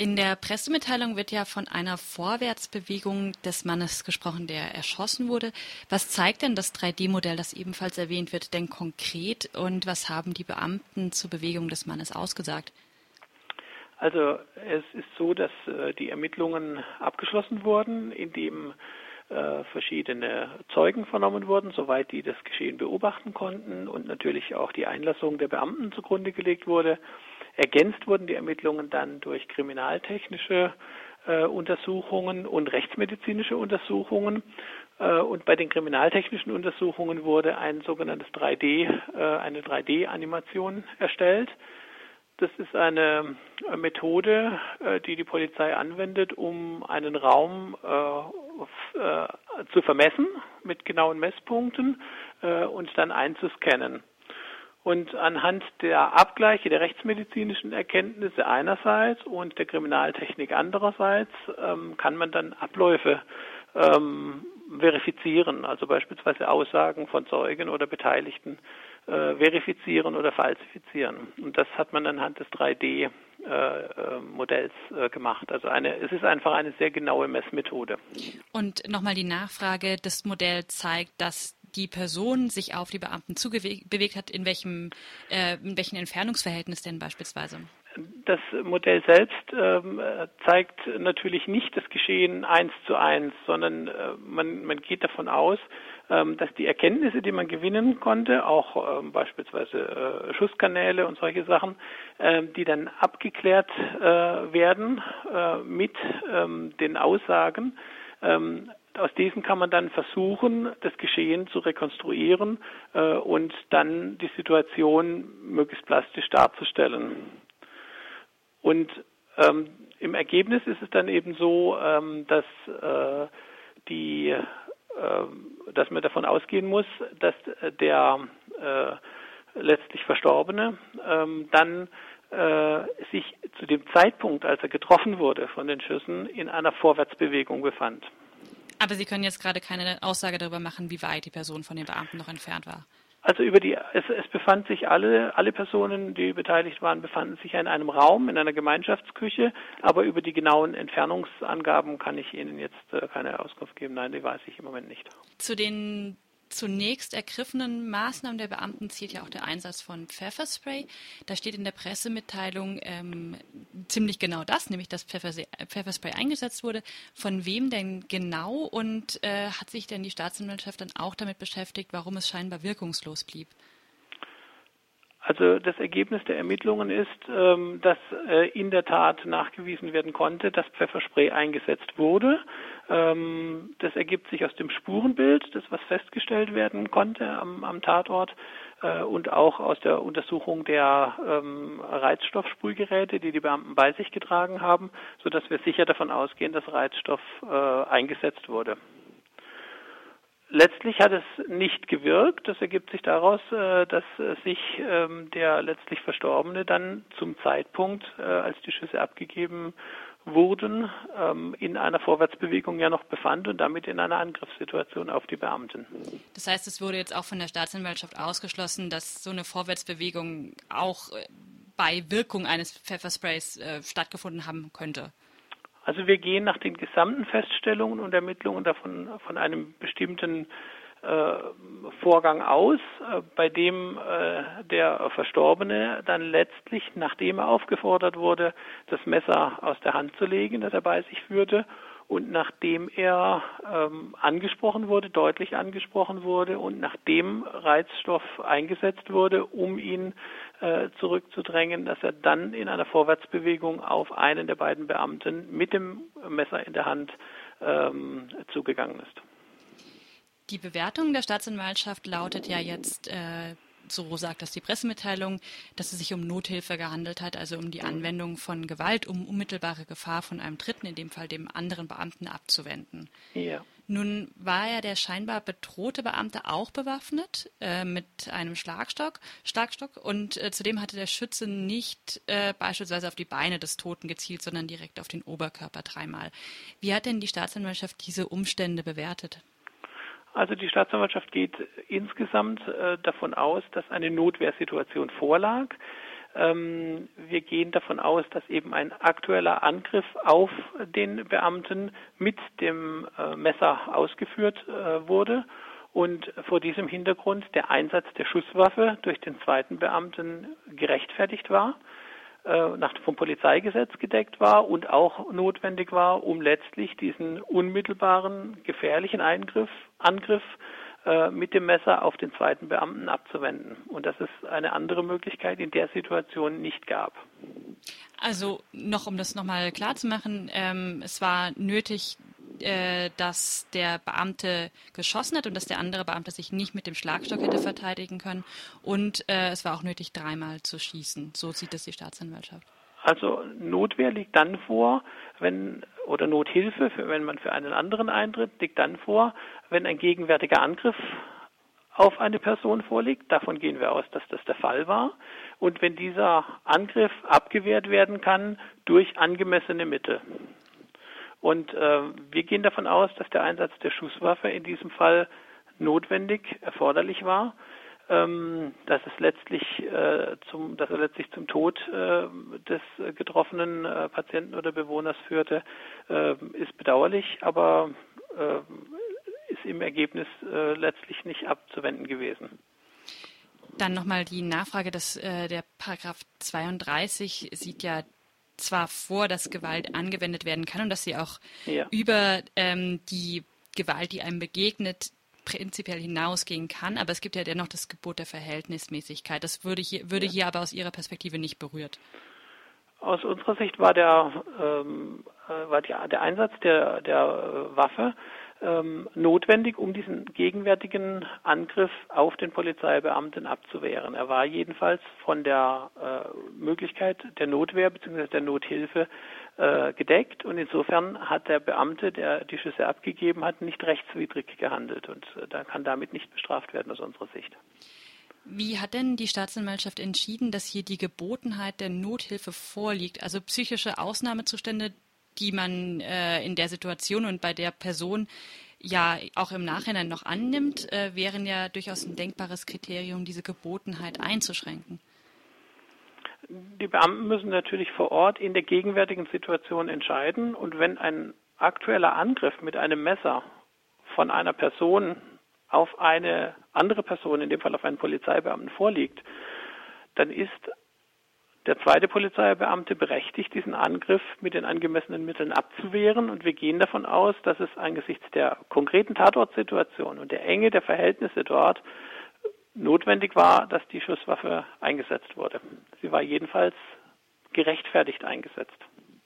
In der Pressemitteilung wird ja von einer Vorwärtsbewegung des Mannes gesprochen, der erschossen wurde. Was zeigt denn das 3D-Modell, das ebenfalls erwähnt wird, denn konkret und was haben die Beamten zur Bewegung des Mannes ausgesagt? Also es ist so, dass äh, die Ermittlungen abgeschlossen wurden, indem äh, verschiedene Zeugen vernommen wurden, soweit die das Geschehen beobachten konnten und natürlich auch die Einlassung der Beamten zugrunde gelegt wurde. Ergänzt wurden die Ermittlungen dann durch kriminaltechnische äh, Untersuchungen und rechtsmedizinische Untersuchungen. Äh, und bei den kriminaltechnischen Untersuchungen wurde ein sogenanntes 3D, äh, eine 3D-Animation erstellt. Das ist eine Methode, äh, die die Polizei anwendet, um einen Raum äh, äh, zu vermessen mit genauen Messpunkten und dann einzuscannen. Und anhand der Abgleiche der rechtsmedizinischen Erkenntnisse einerseits und der Kriminaltechnik andererseits ähm, kann man dann Abläufe ähm, verifizieren, also beispielsweise Aussagen von Zeugen oder Beteiligten äh, verifizieren oder falsifizieren. Und das hat man anhand des 3D äh, Modells äh, gemacht. Also eine, es ist einfach eine sehr genaue Messmethode. Und nochmal die Nachfrage, das Modell zeigt, dass die Person sich auf die Beamten zubewegt hat, in welchem, äh, in welchem Entfernungsverhältnis denn beispielsweise? Das Modell selbst ähm, zeigt natürlich nicht das Geschehen eins zu eins, sondern äh, man, man geht davon aus, ähm, dass die Erkenntnisse, die man gewinnen konnte, auch ähm, beispielsweise äh, Schusskanäle und solche Sachen, ähm, die dann abgeklärt äh, werden äh, mit ähm, den Aussagen, ähm, aus diesen kann man dann versuchen, das Geschehen zu rekonstruieren äh, und dann die Situation möglichst plastisch darzustellen. Und ähm, im Ergebnis ist es dann eben so, ähm, dass äh, die, äh, dass man davon ausgehen muss, dass der äh, letztlich Verstorbene ähm, dann äh, sich zu dem Zeitpunkt, als er getroffen wurde von den Schüssen, in einer Vorwärtsbewegung befand. Aber Sie können jetzt gerade keine Aussage darüber machen, wie weit die Person von den Beamten noch entfernt war. Also über die, es, es befand sich alle, alle Personen, die beteiligt waren, befanden sich in einem Raum, in einer Gemeinschaftsküche, aber über die genauen Entfernungsangaben kann ich Ihnen jetzt äh, keine Auskunft geben. Nein, die weiß ich im Moment nicht. Zu den zunächst ergriffenen Maßnahmen der Beamten zählt ja auch der Einsatz von Pfefferspray. Da steht in der Pressemitteilung ähm, ziemlich genau das, nämlich dass Pfefferspray eingesetzt wurde. Von wem denn genau und äh, hat sich denn die Staatsanwaltschaft dann auch damit beschäftigt, warum es scheinbar wirkungslos blieb? Also das Ergebnis der Ermittlungen ist, ähm, dass äh, in der Tat nachgewiesen werden konnte, dass Pfefferspray eingesetzt wurde. Ähm, das ergibt sich aus dem Spurenbild, das was festgestellt werden konnte am, am Tatort äh, und auch aus der Untersuchung der ähm, Reizstoffsprühgeräte, die die Beamten bei sich getragen haben, sodass wir sicher davon ausgehen, dass Reizstoff äh, eingesetzt wurde. Letztlich hat es nicht gewirkt. Das ergibt sich daraus, äh, dass sich ähm, der letztlich Verstorbene dann zum Zeitpunkt, äh, als die Schüsse abgegeben wurden, ähm, in einer Vorwärtsbewegung ja noch befand und damit in einer Angriffssituation auf die Beamten. Das heißt, es wurde jetzt auch von der Staatsanwaltschaft ausgeschlossen, dass so eine Vorwärtsbewegung auch äh, bei Wirkung eines Pfeffersprays stattgefunden haben könnte. Also wir gehen nach den gesamten Feststellungen und Ermittlungen davon von einem bestimmten äh, Vorgang aus, äh, bei dem äh, der Verstorbene dann letztlich, nachdem er aufgefordert wurde, das Messer aus der Hand zu legen, das er bei sich führte, und nachdem er ähm, angesprochen wurde, deutlich angesprochen wurde und nachdem Reizstoff eingesetzt wurde, um ihn zurückzudrängen, dass er dann in einer Vorwärtsbewegung auf einen der beiden Beamten mit dem Messer in der Hand ähm, zugegangen ist. Die Bewertung der Staatsanwaltschaft lautet ja jetzt äh, so sagt das die Pressemitteilung, dass es sich um Nothilfe gehandelt hat, also um die Anwendung von Gewalt, um unmittelbare Gefahr von einem Dritten, in dem Fall dem anderen Beamten, abzuwenden. Ja. Nun war ja der scheinbar bedrohte Beamte auch bewaffnet äh, mit einem Schlagstock, Schlagstock und äh, zudem hatte der Schütze nicht äh, beispielsweise auf die Beine des Toten gezielt, sondern direkt auf den Oberkörper dreimal. Wie hat denn die Staatsanwaltschaft diese Umstände bewertet? Also die Staatsanwaltschaft geht insgesamt äh, davon aus, dass eine Notwehrsituation vorlag. Ähm, wir gehen davon aus, dass eben ein aktueller Angriff auf den Beamten mit dem äh, Messer ausgeführt äh, wurde und vor diesem Hintergrund der Einsatz der Schusswaffe durch den zweiten Beamten gerechtfertigt war, nach vom Polizeigesetz gedeckt war und auch notwendig war, um letztlich diesen unmittelbaren gefährlichen Eingriff, Angriff äh, mit dem Messer auf den zweiten Beamten abzuwenden. Und dass es eine andere Möglichkeit in der Situation nicht gab. Also noch, um das nochmal klar zu machen, ähm, es war nötig, äh, dass der Beamte geschossen hat und dass der andere Beamte sich nicht mit dem Schlagstock hätte verteidigen können. Und äh, es war auch nötig, dreimal zu schießen. So sieht es die Staatsanwaltschaft. Also Notwehr liegt dann vor, wenn oder Nothilfe, wenn man für einen anderen eintritt, liegt dann vor, wenn ein gegenwärtiger Angriff auf eine Person vorliegt. Davon gehen wir aus, dass das der Fall war. Und wenn dieser Angriff abgewehrt werden kann durch angemessene Mittel. Und äh, wir gehen davon aus, dass der Einsatz der Schusswaffe in diesem Fall notwendig, erforderlich war ähm, dass es letztlich äh, zum, dass er letztlich zum Tod äh, des getroffenen äh, Patienten oder Bewohners führte, äh, ist bedauerlich, aber äh, ist im Ergebnis äh, letztlich nicht abzuwenden gewesen. Dann nochmal die Nachfrage, dass der Paragraph 32 sieht ja zwar vor, dass Gewalt angewendet werden kann und dass sie auch ja. über ähm, die Gewalt, die einem begegnet, prinzipiell hinausgehen kann, aber es gibt ja dennoch das Gebot der Verhältnismäßigkeit. Das würde hier, würde hier aber aus Ihrer Perspektive nicht berührt. Aus unserer Sicht war der, ähm, äh, war die, der Einsatz der, der Waffe ähm, notwendig, um diesen gegenwärtigen Angriff auf den Polizeibeamten abzuwehren. Er war jedenfalls von der äh, Möglichkeit der Notwehr bzw. der Nothilfe äh, gedeckt und insofern hat der Beamte, der die Schüsse abgegeben hat, nicht rechtswidrig gehandelt und äh, kann damit nicht bestraft werden aus unserer Sicht. Wie hat denn die Staatsanwaltschaft entschieden, dass hier die Gebotenheit der Nothilfe vorliegt? Also psychische Ausnahmezustände, die man äh, in der Situation und bei der Person ja auch im Nachhinein noch annimmt, äh, wären ja durchaus ein denkbares Kriterium, diese Gebotenheit einzuschränken. Die Beamten müssen natürlich vor Ort in der gegenwärtigen Situation entscheiden und wenn ein aktueller Angriff mit einem Messer von einer Person auf eine andere Person, in dem Fall auf einen Polizeibeamten vorliegt, dann ist der zweite Polizeibeamte berechtigt, diesen Angriff mit den angemessenen Mitteln abzuwehren. Und wir gehen davon aus, dass es angesichts der konkreten Tatortsituation und der Enge der Verhältnisse dort notwendig war, dass die Schusswaffe eingesetzt wurde. Sie war jedenfalls gerechtfertigt eingesetzt.